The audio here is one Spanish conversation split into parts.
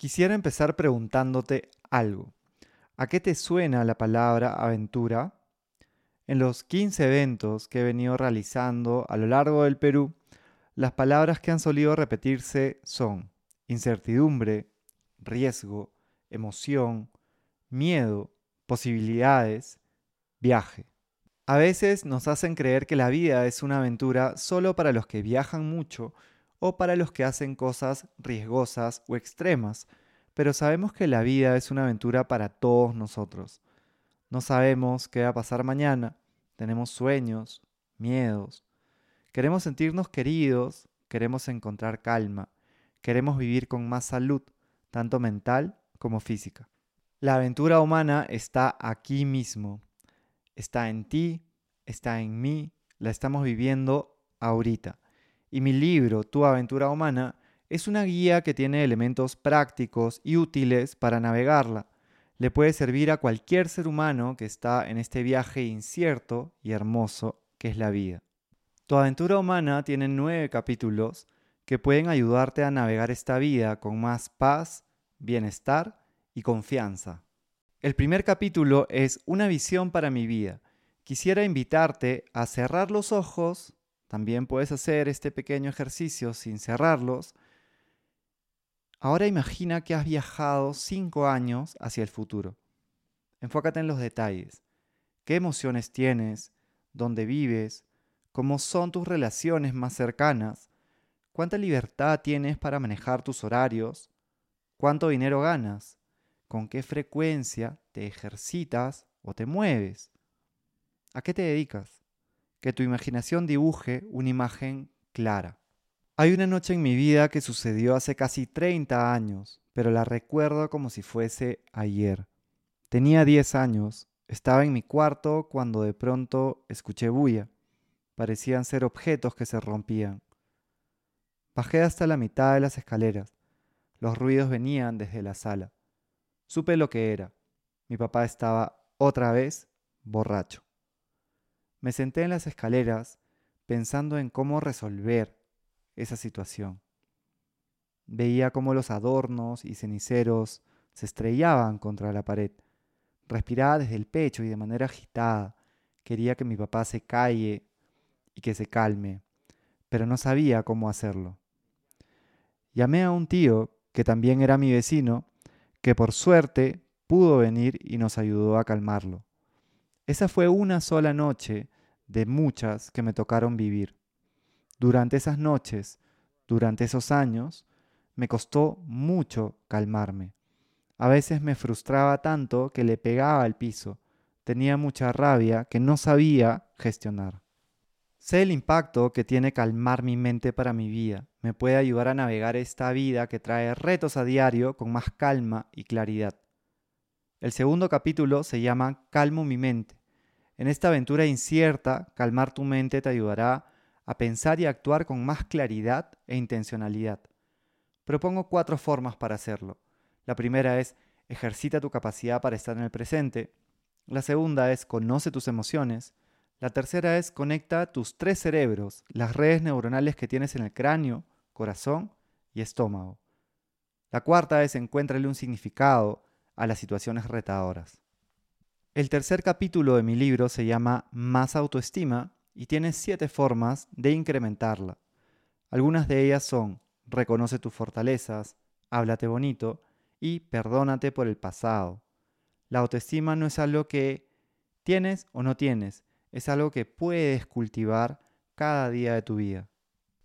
Quisiera empezar preguntándote algo. ¿A qué te suena la palabra aventura? En los 15 eventos que he venido realizando a lo largo del Perú, las palabras que han solido repetirse son incertidumbre, riesgo, emoción, miedo, posibilidades, viaje. A veces nos hacen creer que la vida es una aventura solo para los que viajan mucho o para los que hacen cosas riesgosas o extremas, pero sabemos que la vida es una aventura para todos nosotros. No sabemos qué va a pasar mañana, tenemos sueños, miedos, queremos sentirnos queridos, queremos encontrar calma, queremos vivir con más salud, tanto mental como física. La aventura humana está aquí mismo, está en ti, está en mí, la estamos viviendo ahorita. Y mi libro, Tu aventura humana, es una guía que tiene elementos prácticos y útiles para navegarla. Le puede servir a cualquier ser humano que está en este viaje incierto y hermoso que es la vida. Tu aventura humana tiene nueve capítulos que pueden ayudarte a navegar esta vida con más paz, bienestar y confianza. El primer capítulo es Una visión para mi vida. Quisiera invitarte a cerrar los ojos, también puedes hacer este pequeño ejercicio sin cerrarlos. Ahora imagina que has viajado cinco años hacia el futuro. Enfócate en los detalles. ¿Qué emociones tienes? ¿Dónde vives? ¿Cómo son tus relaciones más cercanas? ¿Cuánta libertad tienes para manejar tus horarios? ¿Cuánto dinero ganas? con qué frecuencia te ejercitas o te mueves. ¿A qué te dedicas? Que tu imaginación dibuje una imagen clara. Hay una noche en mi vida que sucedió hace casi 30 años, pero la recuerdo como si fuese ayer. Tenía 10 años, estaba en mi cuarto cuando de pronto escuché bulla. Parecían ser objetos que se rompían. Bajé hasta la mitad de las escaleras. Los ruidos venían desde la sala. Supe lo que era. Mi papá estaba otra vez borracho. Me senté en las escaleras pensando en cómo resolver esa situación. Veía cómo los adornos y ceniceros se estrellaban contra la pared. Respiraba desde el pecho y de manera agitada. Quería que mi papá se calle y que se calme, pero no sabía cómo hacerlo. Llamé a un tío, que también era mi vecino, que por suerte pudo venir y nos ayudó a calmarlo. Esa fue una sola noche de muchas que me tocaron vivir. Durante esas noches, durante esos años, me costó mucho calmarme. A veces me frustraba tanto que le pegaba al piso. Tenía mucha rabia que no sabía gestionar. Sé el impacto que tiene calmar mi mente para mi vida. Me puede ayudar a navegar esta vida que trae retos a diario con más calma y claridad. El segundo capítulo se llama Calmo mi mente. En esta aventura incierta, calmar tu mente te ayudará a pensar y actuar con más claridad e intencionalidad. Propongo cuatro formas para hacerlo. La primera es ejercita tu capacidad para estar en el presente. La segunda es conoce tus emociones. La tercera es conecta tus tres cerebros, las redes neuronales que tienes en el cráneo, corazón y estómago. La cuarta es encuéntrale un significado a las situaciones retadoras. El tercer capítulo de mi libro se llama Más autoestima y tiene siete formas de incrementarla. Algunas de ellas son reconoce tus fortalezas, háblate bonito y perdónate por el pasado. La autoestima no es algo que tienes o no tienes, es algo que puedes cultivar cada día de tu vida.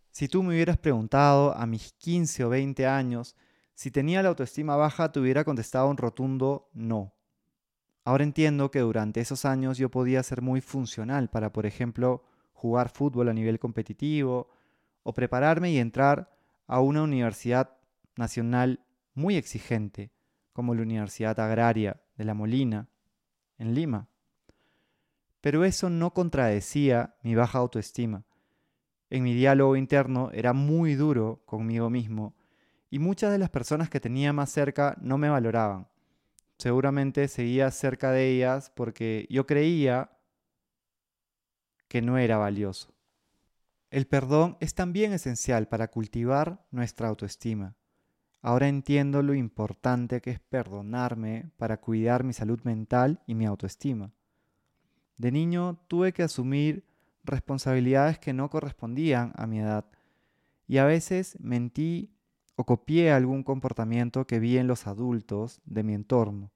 Si tú me hubieras preguntado a mis 15 o 20 años si tenía la autoestima baja, te hubiera contestado un rotundo no. Ahora entiendo que durante esos años yo podía ser muy funcional para, por ejemplo, jugar fútbol a nivel competitivo o prepararme y entrar a una universidad nacional muy exigente, como la Universidad Agraria de La Molina, en Lima. Pero eso no contradecía mi baja autoestima. En mi diálogo interno era muy duro conmigo mismo y muchas de las personas que tenía más cerca no me valoraban. Seguramente seguía cerca de ellas porque yo creía que no era valioso. El perdón es también esencial para cultivar nuestra autoestima. ahora entiendo lo importante que es perdonarme para cuidar mi salud mental y mi autoestima. De niño tuve que asumir responsabilidades que no correspondían a mi edad y a veces mentí o copié algún comportamiento que vi en los adultos de mi entorno.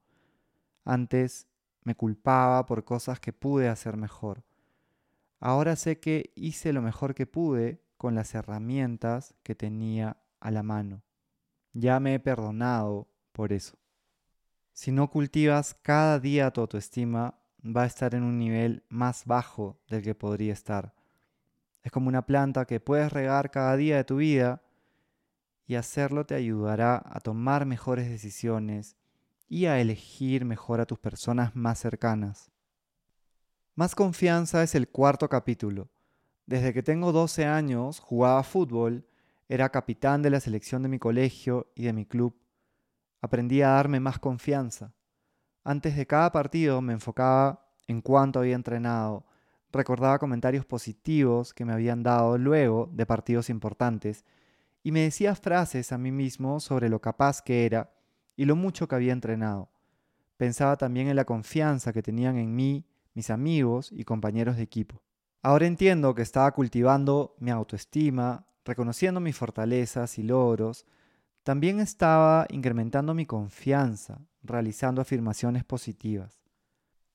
Antes me culpaba por cosas que pude hacer mejor. Ahora sé que hice lo mejor que pude con las herramientas que tenía a la mano. Ya me he perdonado por eso. Si no cultivas cada día tu autoestima, va a estar en un nivel más bajo del que podría estar. Es como una planta que puedes regar cada día de tu vida y hacerlo te ayudará a tomar mejores decisiones y a elegir mejor a tus personas más cercanas. Más confianza es el cuarto capítulo. Desde que tengo 12 años jugaba fútbol, era capitán de la selección de mi colegio y de mi club. Aprendí a darme más confianza. Antes de cada partido me enfocaba en cuánto había entrenado, recordaba comentarios positivos que me habían dado luego de partidos importantes y me decía frases a mí mismo sobre lo capaz que era y lo mucho que había entrenado. Pensaba también en la confianza que tenían en mí mis amigos y compañeros de equipo. Ahora entiendo que estaba cultivando mi autoestima, reconociendo mis fortalezas y logros, también estaba incrementando mi confianza, realizando afirmaciones positivas.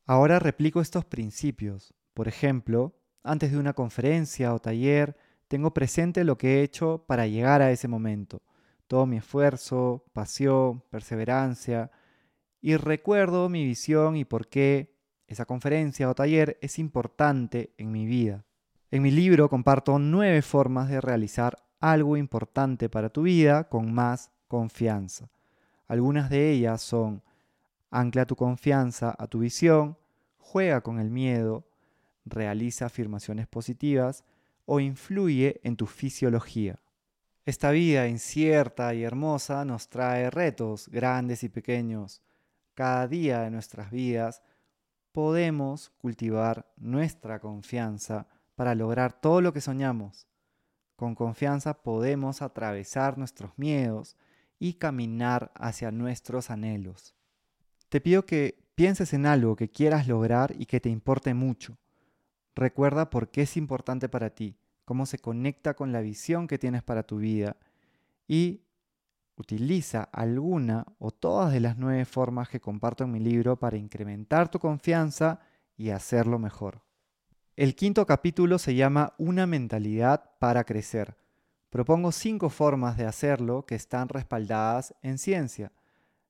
Ahora replico estos principios. Por ejemplo, antes de una conferencia o taller, tengo presente lo que he hecho para llegar a ese momento, todo mi esfuerzo, pasión, perseverancia, y recuerdo mi visión y por qué esa conferencia o taller es importante en mi vida. En mi libro comparto nueve formas de realizar algo importante para tu vida con más confianza. Algunas de ellas son ancla tu confianza a tu visión, juega con el miedo, realiza afirmaciones positivas o influye en tu fisiología. Esta vida incierta y hermosa nos trae retos grandes y pequeños. Cada día de nuestras vidas podemos cultivar nuestra confianza para lograr todo lo que soñamos. Con confianza podemos atravesar nuestros miedos y caminar hacia nuestros anhelos. Te pido que pienses en algo que quieras lograr y que te importe mucho. Recuerda por qué es importante para ti, cómo se conecta con la visión que tienes para tu vida y utiliza alguna o todas de las nueve formas que comparto en mi libro para incrementar tu confianza y hacerlo mejor. El quinto capítulo se llama Una mentalidad para crecer. Propongo cinco formas de hacerlo que están respaldadas en ciencia.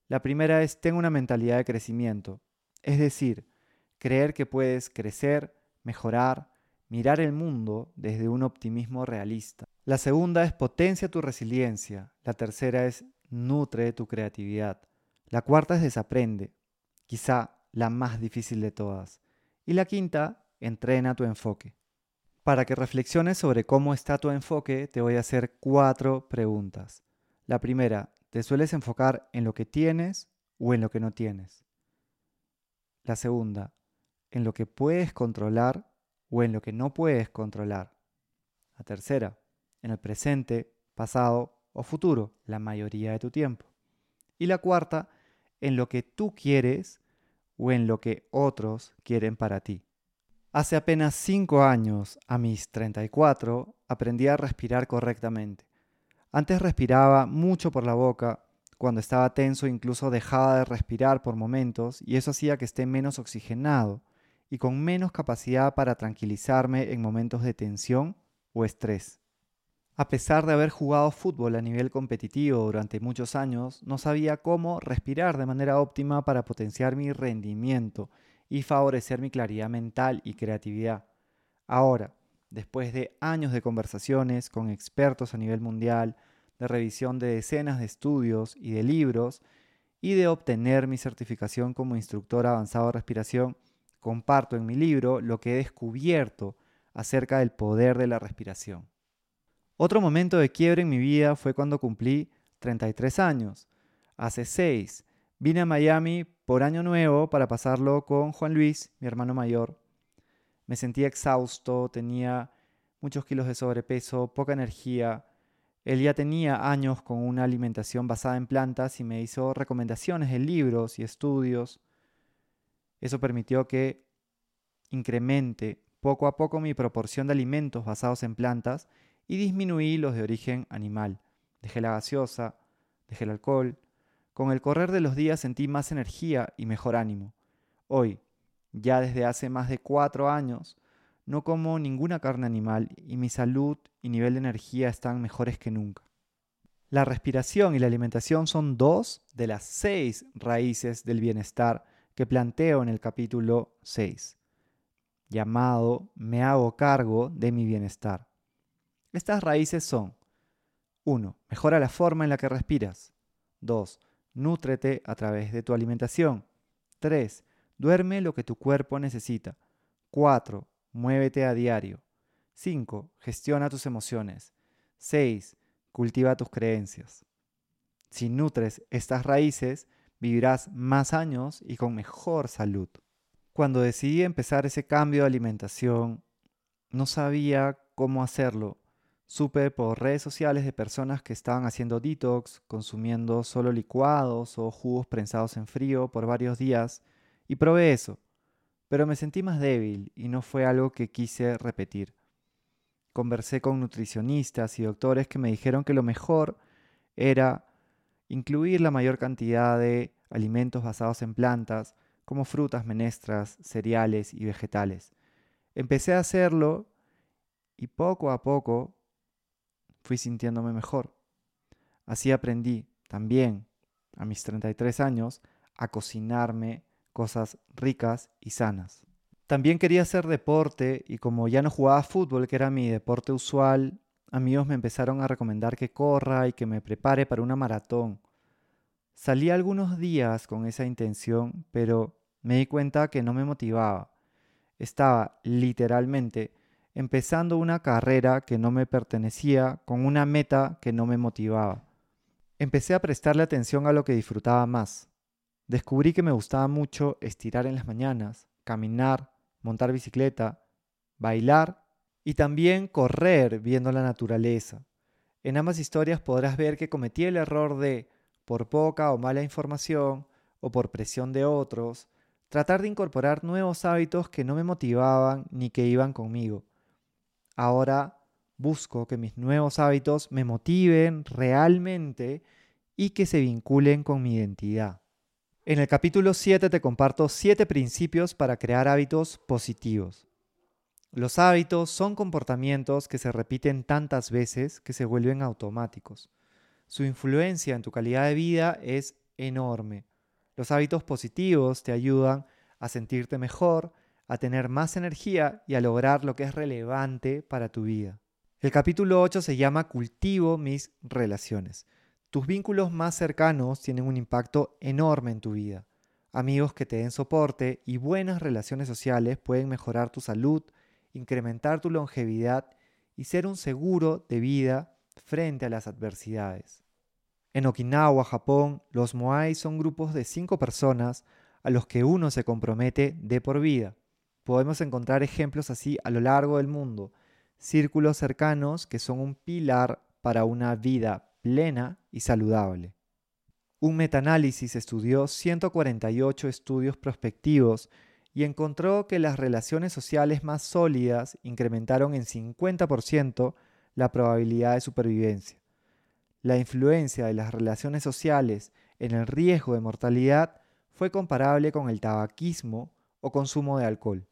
La primera es tengo una mentalidad de crecimiento, es decir, creer que puedes crecer, mejorar, mirar el mundo desde un optimismo realista. La segunda es potencia tu resiliencia. La tercera es nutre tu creatividad. La cuarta es desaprende, quizá la más difícil de todas. Y la quinta entrena tu enfoque. Para que reflexiones sobre cómo está tu enfoque, te voy a hacer cuatro preguntas. La primera, ¿te sueles enfocar en lo que tienes o en lo que no tienes? La segunda, ¿en lo que puedes controlar o en lo que no puedes controlar? La tercera, en el presente, pasado o futuro, la mayoría de tu tiempo. Y la cuarta, en lo que tú quieres o en lo que otros quieren para ti. Hace apenas 5 años, a mis 34, aprendí a respirar correctamente. Antes respiraba mucho por la boca, cuando estaba tenso incluso dejaba de respirar por momentos y eso hacía que esté menos oxigenado y con menos capacidad para tranquilizarme en momentos de tensión o estrés. A pesar de haber jugado fútbol a nivel competitivo durante muchos años, no sabía cómo respirar de manera óptima para potenciar mi rendimiento y favorecer mi claridad mental y creatividad. Ahora, después de años de conversaciones con expertos a nivel mundial, de revisión de decenas de estudios y de libros, y de obtener mi certificación como instructor avanzado de respiración, comparto en mi libro lo que he descubierto acerca del poder de la respiración. Otro momento de quiebre en mi vida fue cuando cumplí 33 años. Hace 6 vine a Miami por año nuevo para pasarlo con Juan Luis, mi hermano mayor. Me sentía exhausto, tenía muchos kilos de sobrepeso, poca energía Él ya tenía años con una alimentación basada en plantas y me hizo recomendaciones de libros y estudios. Eso permitió que incremente poco a poco mi proporción de alimentos basados en plantas y disminuí los de origen animal. Dejé la gaseosa, dejé el alcohol. Con el correr de los días sentí más energía y mejor ánimo. Hoy, ya desde hace más de cuatro años, no como ninguna carne animal y mi salud y nivel de energía están mejores que nunca. La respiración y la alimentación son dos de las seis raíces del bienestar que planteo en el capítulo 6, llamado Me hago cargo de mi bienestar. Estas raíces son 1. Mejora la forma en la que respiras. 2. Nútrete a través de tu alimentación. 3. Duerme lo que tu cuerpo necesita. 4. Muévete a diario. 5. Gestiona tus emociones. 6. Cultiva tus creencias. Si nutres estas raíces, vivirás más años y con mejor salud. Cuando decidí empezar ese cambio de alimentación, no sabía cómo hacerlo. Supe por redes sociales de personas que estaban haciendo detox, consumiendo solo licuados o jugos prensados en frío por varios días, y probé eso pero me sentí más débil y no fue algo que quise repetir. Conversé con nutricionistas y doctores que me dijeron que lo mejor era incluir la mayor cantidad de alimentos basados en plantas, como frutas, menestras, cereales y vegetales. Empecé a hacerlo y poco a poco fui sintiéndome mejor. Así aprendí también, a mis 33 años, a cocinarme cosas ricas y sanas. También quería hacer deporte y como ya no jugaba fútbol, que era mi deporte usual, amigos me empezaron a recomendar que corra y que me prepare para una maratón. Salí algunos días con esa intención, pero me di cuenta que no me motivaba. Estaba literalmente empezando una carrera que no me pertenecía con una meta que no me motivaba. Empecé a prestarle atención a lo que disfrutaba más, Descubrí que me gustaba mucho estirar en las mañanas, caminar, montar bicicleta, bailar y también correr viendo la naturaleza. En ambas historias podrás ver que cometí el error de, por poca o mala información o por presión de otros, tratar de incorporar nuevos hábitos que no me motivaban ni que iban conmigo. Ahora busco que mis nuevos hábitos me motiven realmente y que se vinculen con mi identidad. En el capítulo 7 te comparto 7 principios para crear hábitos positivos. Los hábitos son comportamientos que se repiten tantas veces que se vuelven automáticos. Su influencia en tu calidad de vida es enorme. Los hábitos positivos te ayudan a sentirte mejor, a tener más energía y a lograr lo que es relevante para tu vida. El capítulo 8 se llama Cultivo mis relaciones. Tus vínculos más cercanos tienen un impacto enorme en tu vida. Amigos que te den soporte y buenas relaciones sociales pueden mejorar tu salud, incrementar tu longevidad y ser un seguro de vida frente a las adversidades. En Okinawa, Japón, los Moai son grupos de cinco personas a los que uno se compromete de por vida. Podemos encontrar ejemplos así a lo largo del mundo, círculos cercanos que son un pilar para una vida plena y saludable. Un metaanálisis estudió 148 estudios prospectivos y encontró que las relaciones sociales más sólidas incrementaron en 50% la probabilidad de supervivencia. La influencia de las relaciones sociales en el riesgo de mortalidad fue comparable con el tabaquismo o consumo de alcohol.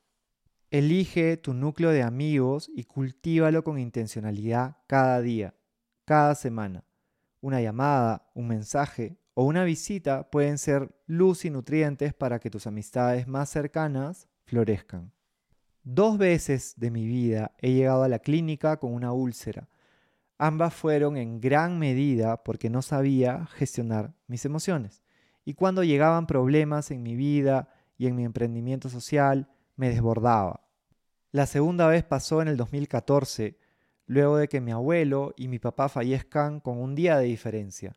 Elige tu núcleo de amigos y cultívalo con intencionalidad cada día, cada semana. Una llamada, un mensaje o una visita pueden ser luz y nutrientes para que tus amistades más cercanas florezcan. Dos veces de mi vida he llegado a la clínica con una úlcera. Ambas fueron en gran medida porque no sabía gestionar mis emociones. Y cuando llegaban problemas en mi vida y en mi emprendimiento social, me desbordaba. La segunda vez pasó en el 2014 luego de que mi abuelo y mi papá fallezcan con un día de diferencia,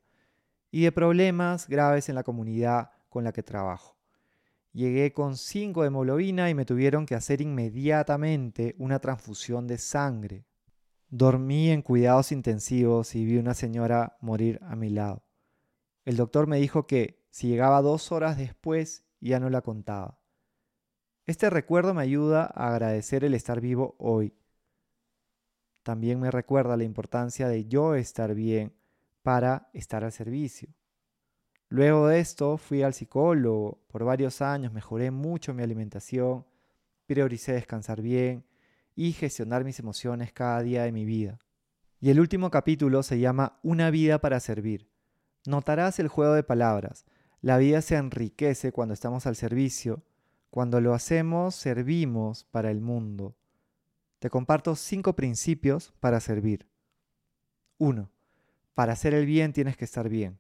y de problemas graves en la comunidad con la que trabajo. Llegué con 5 de hemoglobina y me tuvieron que hacer inmediatamente una transfusión de sangre. Dormí en cuidados intensivos y vi una señora morir a mi lado. El doctor me dijo que si llegaba dos horas después ya no la contaba. Este recuerdo me ayuda a agradecer el estar vivo hoy. También me recuerda la importancia de yo estar bien para estar al servicio. Luego de esto fui al psicólogo por varios años, mejoré mucho mi alimentación, prioricé descansar bien y gestionar mis emociones cada día de mi vida. Y el último capítulo se llama Una vida para servir. Notarás el juego de palabras. La vida se enriquece cuando estamos al servicio. Cuando lo hacemos, servimos para el mundo. Te comparto cinco principios para servir. 1. Para hacer el bien tienes que estar bien.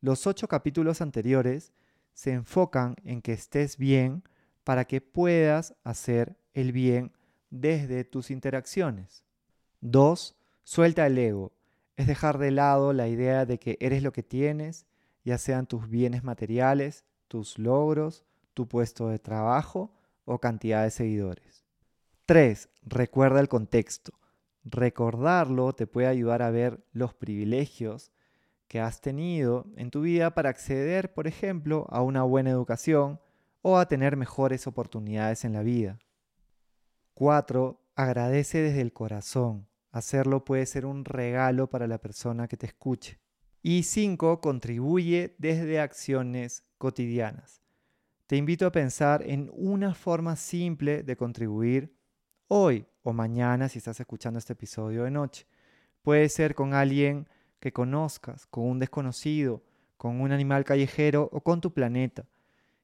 Los ocho capítulos anteriores se enfocan en que estés bien para que puedas hacer el bien desde tus interacciones. 2. Suelta el ego. Es dejar de lado la idea de que eres lo que tienes, ya sean tus bienes materiales, tus logros, tu puesto de trabajo o cantidad de seguidores. 3. Recuerda el contexto. Recordarlo te puede ayudar a ver los privilegios que has tenido en tu vida para acceder, por ejemplo, a una buena educación o a tener mejores oportunidades en la vida. 4. Agradece desde el corazón. Hacerlo puede ser un regalo para la persona que te escuche. Y 5. Contribuye desde acciones cotidianas. Te invito a pensar en una forma simple de contribuir hoy o mañana si estás escuchando este episodio de noche. Puede ser con alguien que conozcas, con un desconocido, con un animal callejero o con tu planeta.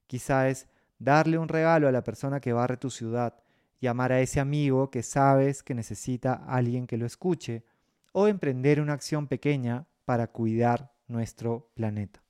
Quizá es darle un regalo a la persona que barre tu ciudad, llamar a ese amigo que sabes que necesita a alguien que lo escuche, o emprender una acción pequeña para cuidar nuestro planeta.